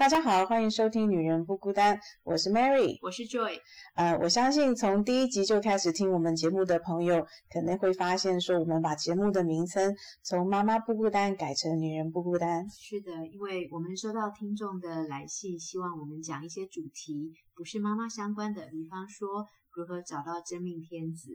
大家好，欢迎收听《女人不孤单》，我是 Mary，我是 Joy。呃，我相信从第一集就开始听我们节目的朋友，可能会发现说，我们把节目的名称从“妈妈不孤单”改成“女人不孤单”。是的，因为我们收到听众的来信，希望我们讲一些主题不是妈妈相关的，比方说如何找到真命天子。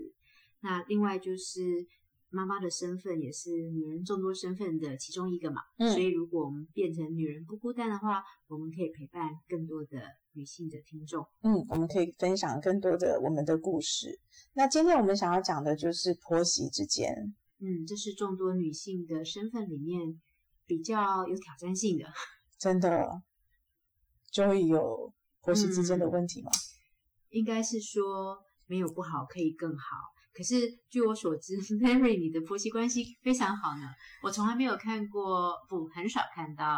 那另外就是。妈妈的身份也是女人众多身份的其中一个嘛，所以如果我们变成女人不孤单的话，我们可以陪伴更多的女性的听众。嗯，我们可以分享更多的我们的故事。那今天我们想要讲的就是婆媳之间。嗯，这是众多女性的身份里面比较有挑战性的。真的，终于有婆媳之间的问题吗？应该是说没有不好，可以更好。可是据我所知，Mary，你的婆媳关系非常好呢。我从来没有看过，不，很少看到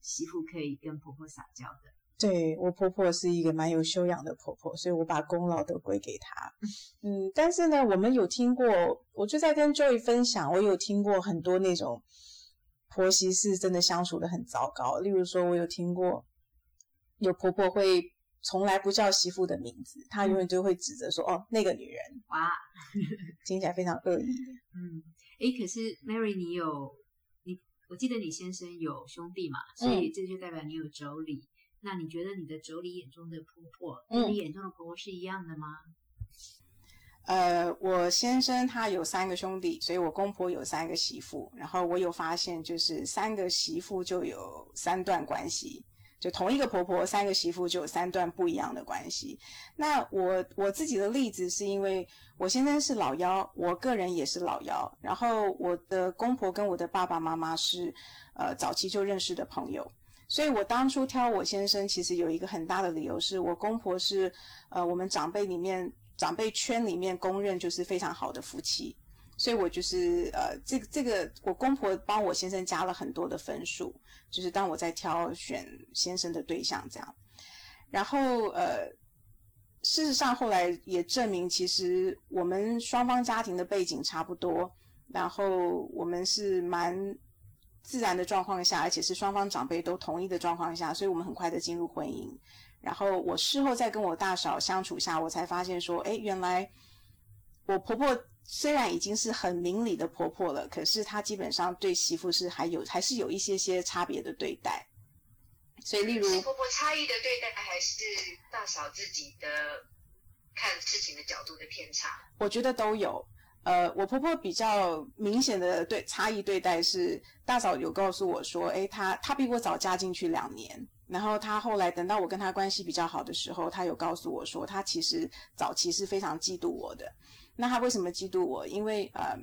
媳妇可以跟婆婆撒娇的。对我婆婆是一个蛮有修养的婆婆，所以我把功劳都归给她。嗯，但是呢，我们有听过，我就在跟 Joy 分享，我有听过很多那种婆媳是真的相处的很糟糕。例如说，我有听过有婆婆会。从来不叫媳妇的名字，他永远就会指责说：“哦，那个女人。”哇，听起来非常恶意。嗯，哎，可是 Mary，你有你，我记得你先生有兄弟嘛，所以这就代表你有妯娌。那你觉得你的妯娌眼中的婆婆，跟你眼中的婆婆是一样的吗？呃，我先生他有三个兄弟，所以我公婆有三个媳妇。然后我有发现，就是三个媳妇就有三段关系。就同一个婆婆，三个媳妇就有三段不一样的关系。那我我自己的例子是因为我先生是老幺，我个人也是老幺。然后我的公婆跟我的爸爸妈妈是呃早期就认识的朋友，所以我当初挑我先生，其实有一个很大的理由，是我公婆是呃我们长辈里面长辈圈里面公认就是非常好的夫妻。所以我就是呃，这个这个，我公婆帮我先生加了很多的分数，就是当我在挑选先生的对象这样。然后呃，事实上后来也证明，其实我们双方家庭的背景差不多，然后我们是蛮自然的状况下，而且是双方长辈都同意的状况下，所以我们很快的进入婚姻。然后我事后再跟我大嫂相处下，我才发现说，哎，原来我婆婆。虽然已经是很明理的婆婆了，可是她基本上对媳妇是还有还是有一些些差别的对待。所以，例如婆婆差异的对待，还是大嫂自己的看事情的角度的偏差？我觉得都有。呃，我婆婆比较明显的对差异对待是，大嫂有告诉我说，诶，她她比我早嫁进去两年，然后她后来等到我跟她关系比较好的时候，她有告诉我说，她其实早期是非常嫉妒我的。那他为什么嫉妒我？因为呃，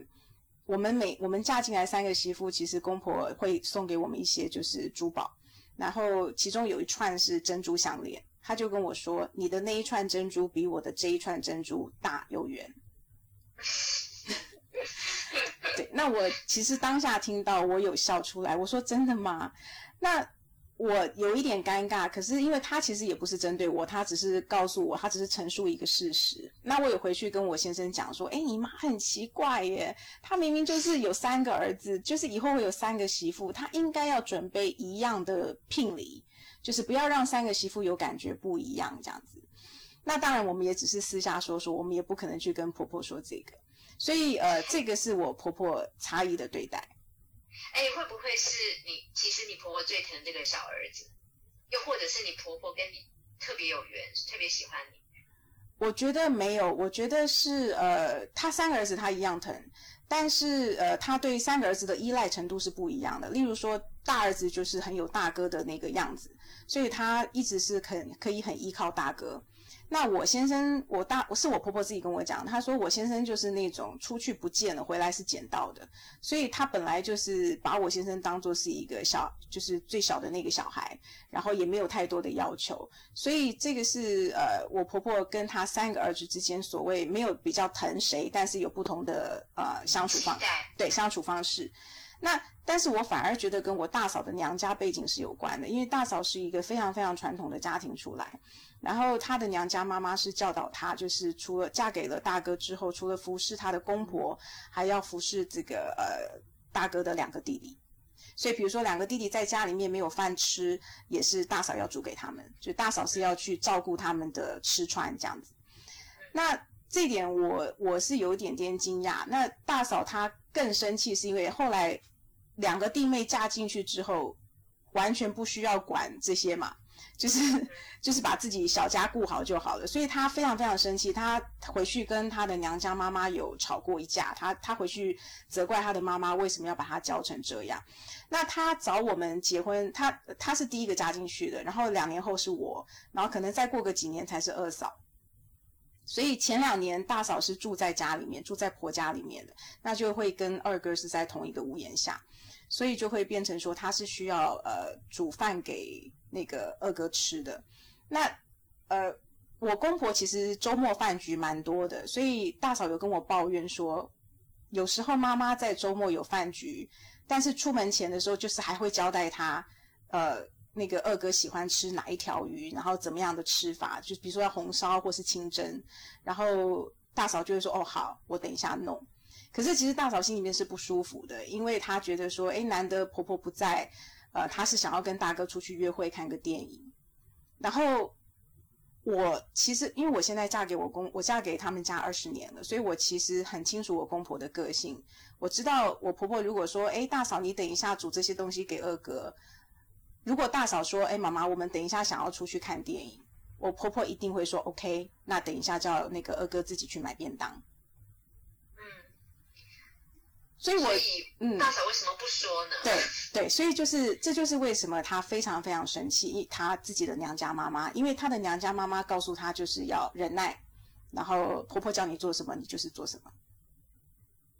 我们每我们嫁进来三个媳妇，其实公婆会送给我们一些就是珠宝，然后其中有一串是珍珠项链，他就跟我说：“你的那一串珍珠比我的这一串珍珠大又圆。” 对，那我其实当下听到我有笑出来，我说：“真的吗？”那。我有一点尴尬，可是因为他其实也不是针对我，他只是告诉我，他只是陈述一个事实。那我有回去跟我先生讲说，哎，你妈很奇怪耶，她明明就是有三个儿子，就是以后会有三个媳妇，她应该要准备一样的聘礼，就是不要让三个媳妇有感觉不一样这样子。那当然，我们也只是私下说说，我们也不可能去跟婆婆说这个。所以，呃，这个是我婆婆差异的对待。哎，会不会是你？其实你婆婆最疼这个小儿子，又或者是你婆婆跟你特别有缘，特别喜欢你？我觉得没有，我觉得是呃，他三个儿子他一样疼，但是呃，他对三个儿子的依赖程度是不一样的。例如说，大儿子就是很有大哥的那个样子，所以他一直是很可以很依靠大哥。那我先生，我大我是我婆婆自己跟我讲，她说我先生就是那种出去不见了，回来是捡到的，所以她本来就是把我先生当做是一个小，就是最小的那个小孩，然后也没有太多的要求，所以这个是呃我婆婆跟她三个儿子之间所谓没有比较疼谁，但是有不同的呃相处方对相处方式。那但是我反而觉得跟我大嫂的娘家背景是有关的，因为大嫂是一个非常非常传统的家庭出来。然后她的娘家妈妈是教导她，就是除了嫁给了大哥之后，除了服侍她的公婆，还要服侍这个呃大哥的两个弟弟。所以比如说两个弟弟在家里面没有饭吃，也是大嫂要煮给他们，就大嫂是要去照顾他们的吃穿这样子。那这点我我是有一点点惊讶。那大嫂她更生气，是因为后来两个弟妹嫁进去之后，完全不需要管这些嘛。就是 就是把自己小家顾好就好了，所以他非常非常生气，他回去跟他的娘家妈妈有吵过一架，他他回去责怪他的妈妈为什么要把他教成这样。那他找我们结婚，他他是第一个嫁进去的，然后两年后是我，然后可能再过个几年才是二嫂。所以前两年大嫂是住在家里面，住在婆家里面的，那就会跟二哥是在同一个屋檐下，所以就会变成说他是需要呃煮饭给。那个二哥吃的，那呃，我公婆其实周末饭局蛮多的，所以大嫂有跟我抱怨说，有时候妈妈在周末有饭局，但是出门前的时候就是还会交代他，呃，那个二哥喜欢吃哪一条鱼，然后怎么样的吃法，就比如说要红烧或是清蒸，然后大嫂就会说哦好，我等一下弄。可是其实大嫂心里面是不舒服的，因为她觉得说，哎，难得婆婆不在。呃，她是想要跟大哥出去约会看个电影，然后我其实因为我现在嫁给我公，我嫁给他们家二十年了，所以我其实很清楚我公婆的个性。我知道我婆婆如果说，哎，大嫂你等一下煮这些东西给二哥，如果大嫂说，哎，妈妈我们等一下想要出去看电影，我婆婆一定会说，OK，那等一下叫那个二哥自己去买便当。所以，我嗯，大嫂为什么不说呢？对对，所以就是，这就是为什么她非常非常生气，她自己的娘家妈妈，因为她的娘家妈妈告诉她就是要忍耐，然后婆婆叫你做什么，你就是做什么。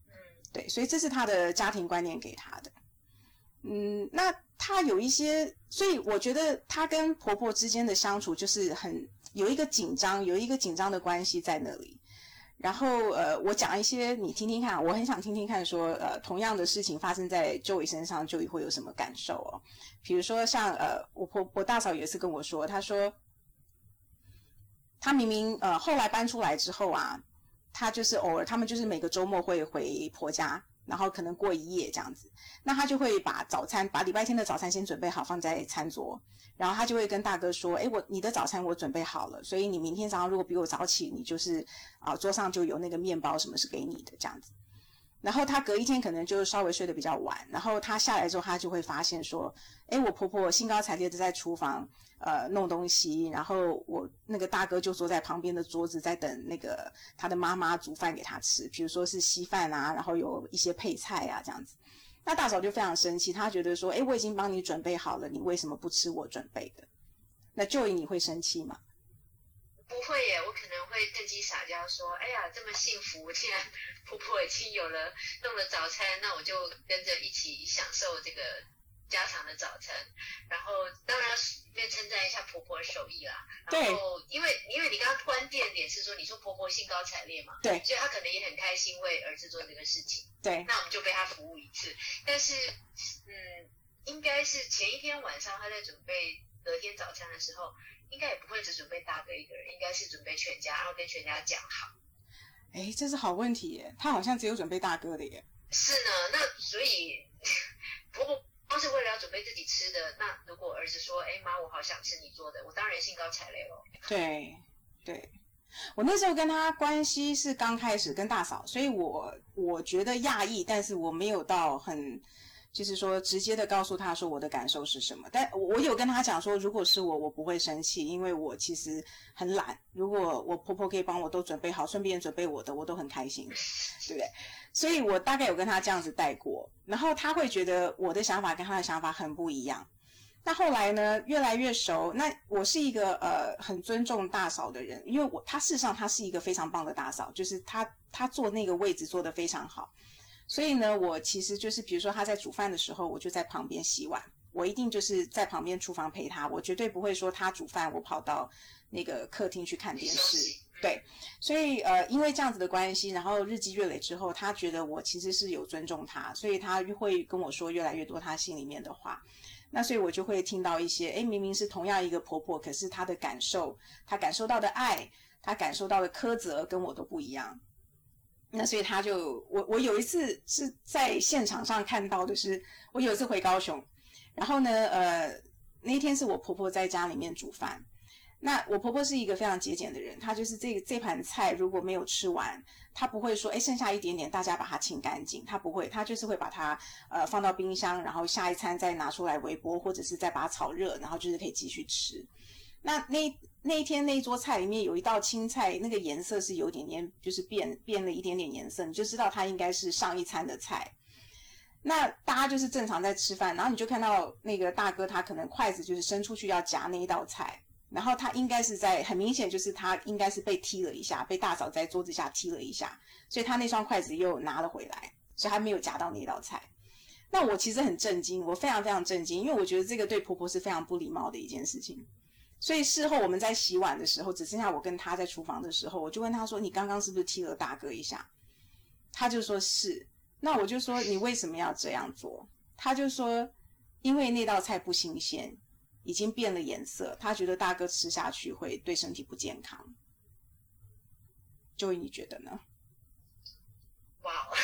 嗯，对，所以这是她的家庭观念给她的。嗯，那她有一些，所以我觉得她跟婆婆之间的相处就是很有一个紧张，有一个紧张的关系在那里。然后呃，我讲一些你听听看，我很想听听看，说呃，同样的事情发生在 Joey 身上，Joey 会有什么感受哦？比如说像呃，我婆我大嫂有一次跟我说，她说，她明明呃后来搬出来之后啊，她就是偶尔他们就是每个周末会回婆家。然后可能过一夜这样子，那他就会把早餐，把礼拜天的早餐先准备好放在餐桌，然后他就会跟大哥说：“哎，我你的早餐我准备好了，所以你明天早上如果比我早起，你就是啊桌上就有那个面包什么是给你的这样子。”然后他隔一天可能就稍微睡得比较晚，然后他下来之后，他就会发现说：“哎，我婆婆兴高采烈的在厨房呃弄东西，然后我那个大哥就坐在旁边的桌子在等那个他的妈妈煮饭给他吃，比如说是稀饭啊，然后有一些配菜啊这样子。那大嫂就非常生气，她觉得说：哎，我已经帮你准备好了，你为什么不吃我准备的？那就你会生气吗？”不会耶，我可能会趁机撒娇说：“哎呀，这么幸福，既然婆婆已经有了弄了早餐，那我就跟着一起享受这个家常的早餐。然后当然便称赞一下婆婆的手艺啦。然后因为因为你刚刚关键点是说，你说婆婆兴高采烈嘛，对，所以她可能也很开心为儿子做这个事情。对，那我们就被她服务一次。但是嗯，应该是前一天晚上她在准备隔天早餐的时候。应该也不会只准备大哥一个人，应该是准备全家，然后跟全家讲好。哎，这是好问题耶，他好像只有准备大哥的耶。是呢，那所以婆婆光是为了要准备自己吃的，那如果儿子说：“哎妈，我好想吃你做的”，我当然兴高采烈喽。对对，我那时候跟他关系是刚开始跟大嫂，所以我我觉得讶异，但是我没有到很。就是说，直接的告诉他说我的感受是什么。但我有跟他讲说，如果是我，我不会生气，因为我其实很懒。如果我婆婆可以帮我都准备好，顺便准备我的，我都很开心，对不对？所以我大概有跟他这样子带过，然后他会觉得我的想法跟他的想法很不一样。那后来呢，越来越熟。那我是一个呃很尊重大嫂的人，因为我他事实上他是一个非常棒的大嫂，就是他他坐那个位置坐得非常好。所以呢，我其实就是，比如说他在煮饭的时候，我就在旁边洗碗，我一定就是在旁边厨房陪他，我绝对不会说他煮饭，我跑到那个客厅去看电视。对，所以呃，因为这样子的关系，然后日积月累之后，他觉得我其实是有尊重他，所以他会跟我说越来越多他心里面的话。那所以我就会听到一些，哎，明明是同样一个婆婆，可是她的感受，她感受到的爱，她感受到的苛责，跟我都不一样。那所以他就我我有一次是在现场上看到的是，我有一次回高雄，然后呢，呃，那一天是我婆婆在家里面煮饭。那我婆婆是一个非常节俭的人，她就是这这盘菜如果没有吃完，她不会说，哎，剩下一点点，大家把它清干净，她不会，她就是会把它呃放到冰箱，然后下一餐再拿出来微波，或者是再把它炒热，然后就是可以继续吃。那那那一天那一桌菜里面有一道青菜，那个颜色是有点点，就是变变了一点点颜色，你就知道它应该是上一餐的菜。那大家就是正常在吃饭，然后你就看到那个大哥他可能筷子就是伸出去要夹那一道菜。然后他应该是在很明显，就是他应该是被踢了一下，被大嫂在桌子下踢了一下，所以他那双筷子又拿了回来，所以他没有夹到那道菜。那我其实很震惊，我非常非常震惊，因为我觉得这个对婆婆是非常不礼貌的一件事情。所以事后我们在洗碗的时候，只剩下我跟他在厨房的时候，我就问他说：“你刚刚是不是踢了大哥一下？”他就说是。那我就说：“你为什么要这样做？”他就说：“因为那道菜不新鲜。”已经变了颜色，他觉得大哥吃下去会对身体不健康。就你觉得呢？哇！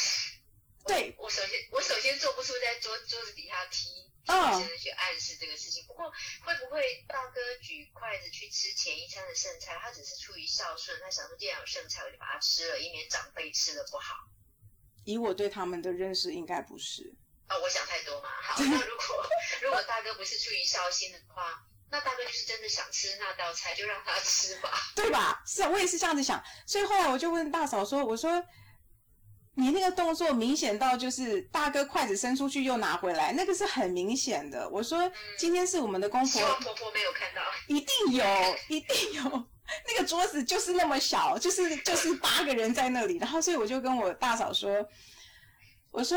对我首先我首先做不出在桌桌子底下踢，先生去暗示这个事情。不过会不会大哥举筷子去吃前一餐的剩菜，他只是出于孝顺，他想说既然有剩菜，我就把它吃了，以免长辈吃的不好。以我对他们的认识，应该不是。啊，我想太多嘛。好，那如果如果大哥不是出于孝心的话，那大哥就是真的想吃那道菜，就让他吃吧，对吧？是啊，我也是这样子想。所以后来我就问大嫂说：“我说你那个动作明显到就是大哥筷子伸出去又拿回来，那个是很明显的。”我说：“今天是我们的公婆，婆婆没有看到，一定有，一定有。那个桌子就是那么小，就是就是八个人在那里。然后所以我就跟我大嫂说：我说。”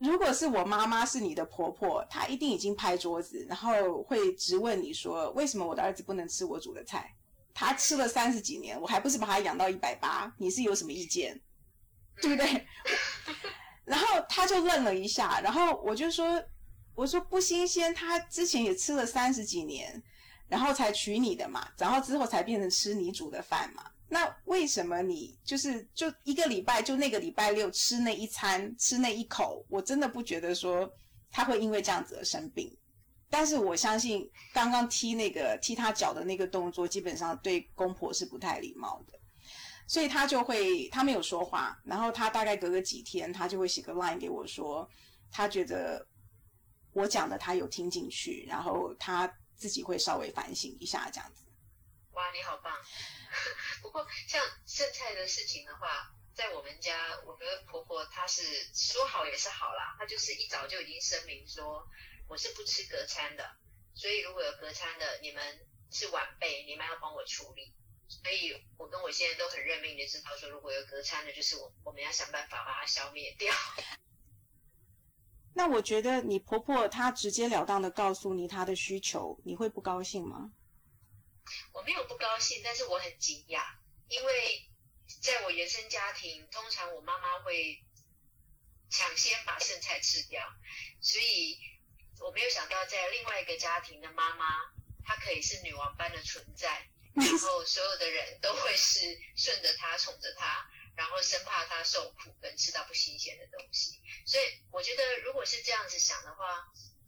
如果是我妈妈是你的婆婆，她一定已经拍桌子，然后会直问你说：“为什么我的儿子不能吃我煮的菜？他吃了三十几年，我还不是把他养到一百八？你是有什么意见？对不对？” 然后他就愣了一下，然后我就说：“我说不新鲜，他之前也吃了三十几年，然后才娶你的嘛，然后之后才变成吃你煮的饭嘛。”那为什么你就是就一个礼拜就那个礼拜六吃那一餐吃那一口，我真的不觉得说他会因为这样子而生病。但是我相信刚刚踢那个踢他脚的那个动作，基本上对公婆是不太礼貌的，所以他就会他没有说话，然后他大概隔个几天，他就会写个 line 给我说，他觉得我讲的他有听进去，然后他自己会稍微反省一下这样子。哇，你好棒！不过像剩菜的事情的话，在我们家，我跟婆婆她是说好也是好啦，她就是一早就已经声明说我是不吃隔餐的，所以如果有隔餐的，你们是晚辈，你们要帮我处理。所以我跟我现在都很认命的知道说，如果有隔餐的，就是我我们要想办法把它消灭掉。那我觉得你婆婆她直截了当的告诉你她的需求，你会不高兴吗？我没有不高兴，但是我很惊讶，因为在我原生家庭，通常我妈妈会抢先把剩菜吃掉，所以我没有想到在另外一个家庭的妈妈，她可以是女王般的存在，然后所有的人都会是顺着她、宠着她，然后生怕她受苦跟吃到不新鲜的东西。所以我觉得，如果是这样子想的话，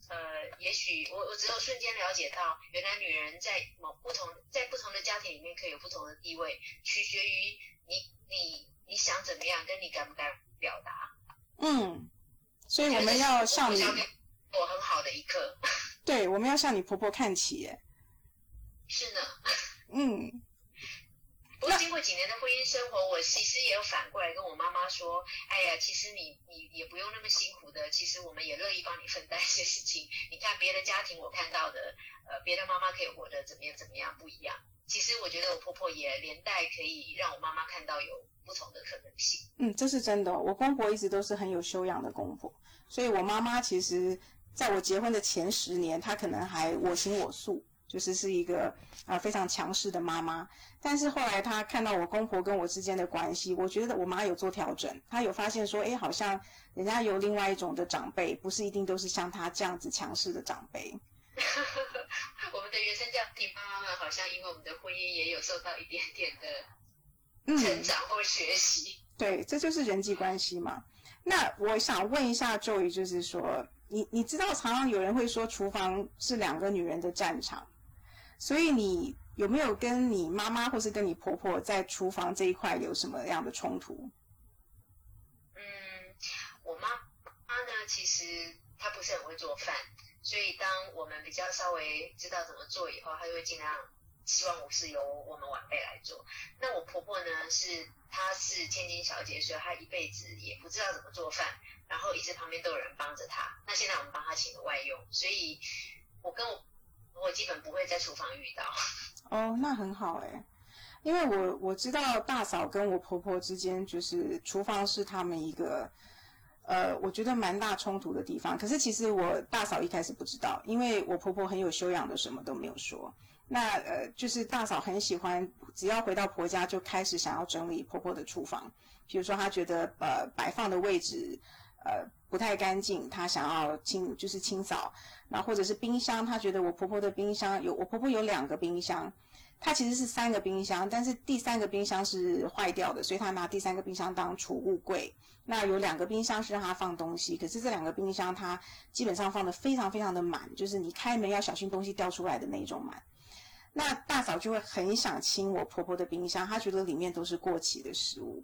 呃，也许我我只有瞬间了解到，原来女人在某不同在不同的家庭里面可以有不同的地位，取决于你你你想怎么样，跟你敢不敢表达。嗯，所以我们要向你我很好的一课。对，我们要向你婆婆看齐。耶。是呢。嗯。不过经过几年的婚姻生活，我其实也有反过来跟我妈妈说：“哎呀，其实你你也不用那么辛苦的，其实我们也乐意帮你分担一些事情。你看别的家庭我看到的，呃，别的妈妈可以活得怎么样怎么样不一样。其实我觉得我婆婆也连带可以让我妈妈看到有不同的可能性。嗯，这是真的。我公婆一直都是很有修养的公婆，所以我妈妈其实在我结婚的前十年，她可能还我行我素。”就是是一个啊非常强势的妈妈，但是后来她看到我公婆跟我之间的关系，我觉得我妈有做调整，她有发现说，哎，好像人家有另外一种的长辈，不是一定都是像她这样子强势的长辈。我们的原生家庭妈妈们好像因为我们的婚姻也有受到一点点的成长或学习。对，这就是人际关系嘛。那我想问一下 Joy，就是说，你你知道常常有人会说厨房是两个女人的战场，所以你有没有跟你妈妈或是跟你婆婆在厨房这一块有什么样的冲突？嗯，我妈妈呢，其实她不是很会做饭，所以当我们比较稍微知道怎么做以后，她就会尽量。希望我是由我们晚辈来做。那我婆婆呢？是她是千金小姐，所以她一辈子也不知道怎么做饭，然后一直旁边都有人帮着她。那现在我们帮她请了外佣，所以我跟我我基本不会在厨房遇到。哦，那很好哎，因为我我知道大嫂跟我婆婆之间就是厨房是他们一个呃，我觉得蛮大冲突的地方。可是其实我大嫂一开始不知道，因为我婆婆很有修养的，什么都没有说。那呃，就是大嫂很喜欢，只要回到婆家就开始想要整理婆婆的厨房。比如说，她觉得呃摆放的位置呃不太干净，她想要清就是清扫。然后或者是冰箱，她觉得我婆婆的冰箱有我婆婆有两个冰箱，她其实是三个冰箱，但是第三个冰箱是坏掉的，所以她拿第三个冰箱当储物柜。那有两个冰箱是让她放东西，可是这两个冰箱她基本上放的非常非常的满，就是你开门要小心东西掉出来的那种满。那大嫂就会很想清我婆婆的冰箱，她觉得里面都是过期的食物。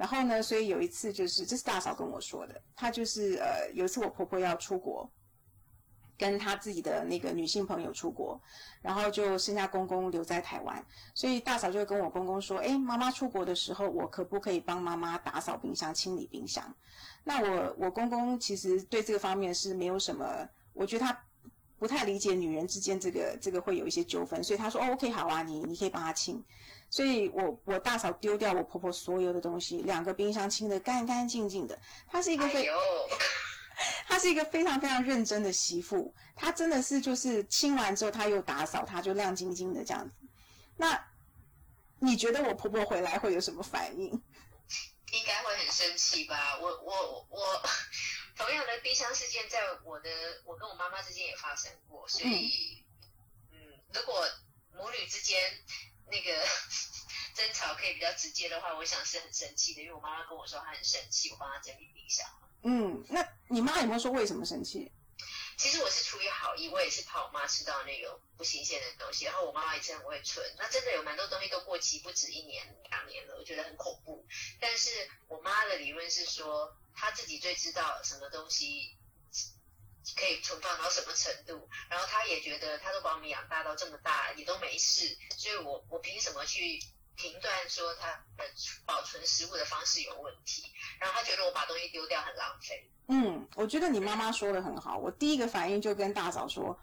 然后呢，所以有一次就是，这是大嫂跟我说的，她就是呃，有一次我婆婆要出国，跟她自己的那个女性朋友出国，然后就剩下公公留在台湾，所以大嫂就跟我公公说，哎，妈妈出国的时候，我可不可以帮妈妈打扫冰箱、清理冰箱？那我我公公其实对这个方面是没有什么，我觉得他。不太理解女人之间这个这个会有一些纠纷，所以他说哦，OK，好啊，你你可以帮他清。所以我我大嫂丢掉我婆婆所有的东西，两个冰箱清的干干净净的。她是一个非，她是一个非常非常认真的媳妇。她真的是就是清完之后，她又打扫，她就亮晶晶的这样子。那你觉得我婆婆回来会有什么反应？应该会很生气吧？我我我。同样的冰箱事件，在我的我跟我妈妈之间也发生过，所以，嗯，如果母女之间那个 争吵可以比较直接的话，我想是很生气的，因为我妈妈跟我说她很生气，我帮她整理冰箱。嗯，那你妈有没有说为什么生气？其实我是出于好意，我也是怕我妈吃到那种不新鲜的东西，然后我妈妈也是很会存，那真的有蛮多东西都过期，不止一年两年了，我觉得很恐怖。但是我妈的理论是说。他自己最知道什么东西可以存放到什么程度，然后他也觉得他都把我们养大到这么大也都没事，所以我我凭什么去评断说他呃保存食物的方式有问题？然后他觉得我把东西丢掉很浪费。嗯，我觉得你妈妈说的很好，我第一个反应就跟大嫂说，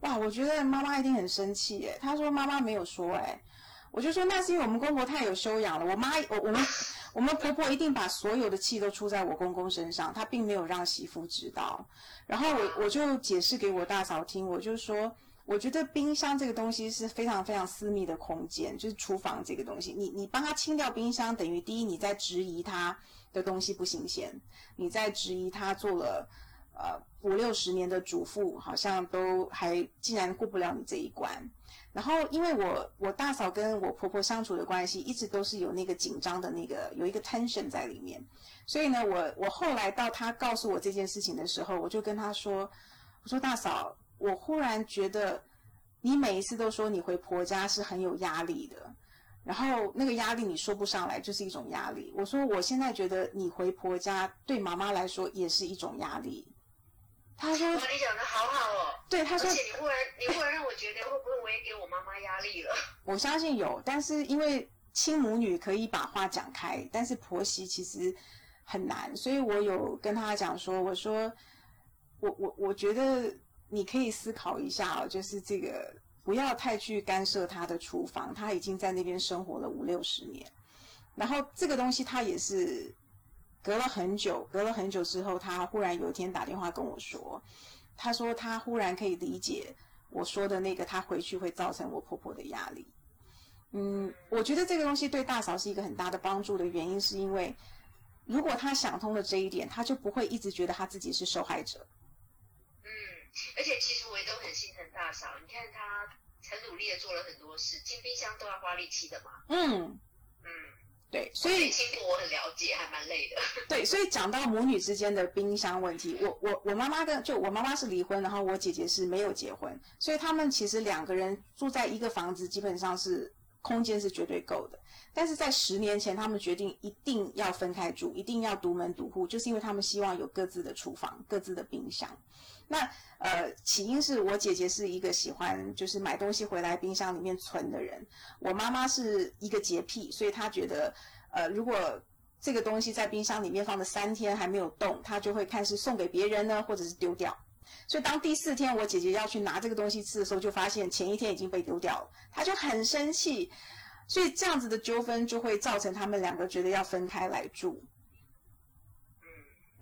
哇，我觉得妈妈一定很生气诶。她说妈妈没有说诶。我就说那是因为我们公婆太有修养了，我妈我我们。我们婆婆一定把所有的气都出在我公公身上，她并没有让媳妇知道。然后我我就解释给我大嫂听，我就说，我觉得冰箱这个东西是非常非常私密的空间，就是厨房这个东西，你你帮她清掉冰箱，等于第一你在质疑她的东西不新鲜，你在质疑她做了呃五六十年的主妇，好像都还竟然过不了你这一关。然后，因为我我大嫂跟我婆婆相处的关系，一直都是有那个紧张的那个有一个 tension 在里面，所以呢，我我后来到她告诉我这件事情的时候，我就跟她说，我说大嫂，我忽然觉得你每一次都说你回婆家是很有压力的，然后那个压力你说不上来，就是一种压力。我说我现在觉得你回婆家对妈妈来说也是一种压力。他说：“你讲的好好哦。”对，他说：“而且你忽然，你忽然让我觉得，会不会我也给我妈妈压力了？” 我相信有，但是因为亲母女可以把话讲开，但是婆媳其实很难，所以我有跟他讲说：“我说，我我我觉得你可以思考一下哦，就是这个不要太去干涉他的厨房，他已经在那边生活了五六十年，然后这个东西他也是。”隔了很久，隔了很久之后，他忽然有一天打电话跟我说，他说他忽然可以理解我说的那个，他回去会造成我婆婆的压力。嗯，我觉得这个东西对大嫂是一个很大的帮助的原因，是因为如果他想通了这一点，他就不会一直觉得他自己是受害者。嗯，而且其实我也都很心疼大嫂，你看她很努力的做了很多事，进冰箱都要花力气的嘛。嗯嗯。对，所以我也听过，我很了解，还蛮累的。对，所以讲到母女之间的冰箱问题，我我我妈妈跟就我妈妈是离婚，然后我姐姐是没有结婚，所以他们其实两个人住在一个房子，基本上是空间是绝对够的。但是在十年前，他们决定一定要分开住，一定要独门独户，就是因为他们希望有各自的厨房、各自的冰箱。那呃，起因是我姐姐是一个喜欢就是买东西回来冰箱里面存的人，我妈妈是一个洁癖，所以她觉得呃，如果这个东西在冰箱里面放了三天还没有动，她就会看是送给别人呢，或者是丢掉。所以当第四天我姐姐要去拿这个东西吃的时候，就发现前一天已经被丢掉了，她就很生气。所以这样子的纠纷就会造成他们两个觉得要分开来住。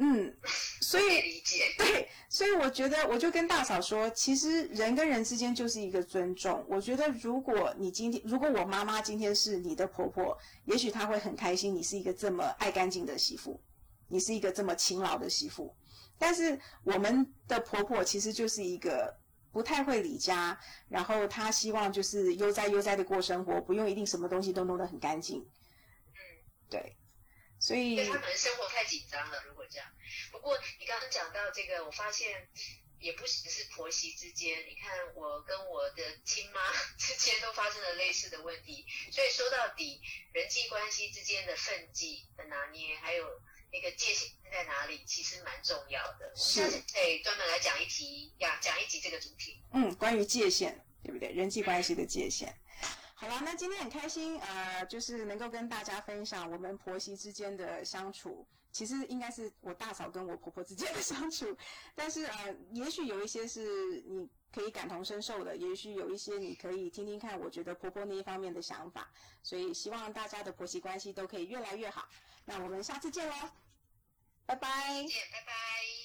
嗯，所以理解。对，所以我觉得我就跟大嫂说，其实人跟人之间就是一个尊重。我觉得如果你今天，如果我妈妈今天是你的婆婆，也许她会很开心，你是一个这么爱干净的媳妇，你是一个这么勤劳的媳妇。但是我们的婆婆其实就是一个不太会理家，然后她希望就是悠哉悠哉的过生活，不用一定什么东西都弄得很干净。嗯，对，所以对他可能生活太紧张了，如果这样。不过你刚刚讲到这个，我发现也不只是婆媳之间，你看我跟我的亲妈之间都发生了类似的问题。所以说到底，人际关系之间的分际的拿捏，还有那个界限在哪里，其实蛮重要的。是可以专门来讲一题呀，讲一集这个主题。嗯，关于界限，对不对？人际关系的界限。好了，那今天很开心，呃，就是能够跟大家分享我们婆媳之间的相处。其实应该是我大嫂跟我婆婆之间的相处，但是呃，也许有一些是你可以感同身受的，也许有一些你可以听听看，我觉得婆婆那一方面的想法。所以希望大家的婆媳关系都可以越来越好。那我们下次见喽，拜拜。见，拜拜。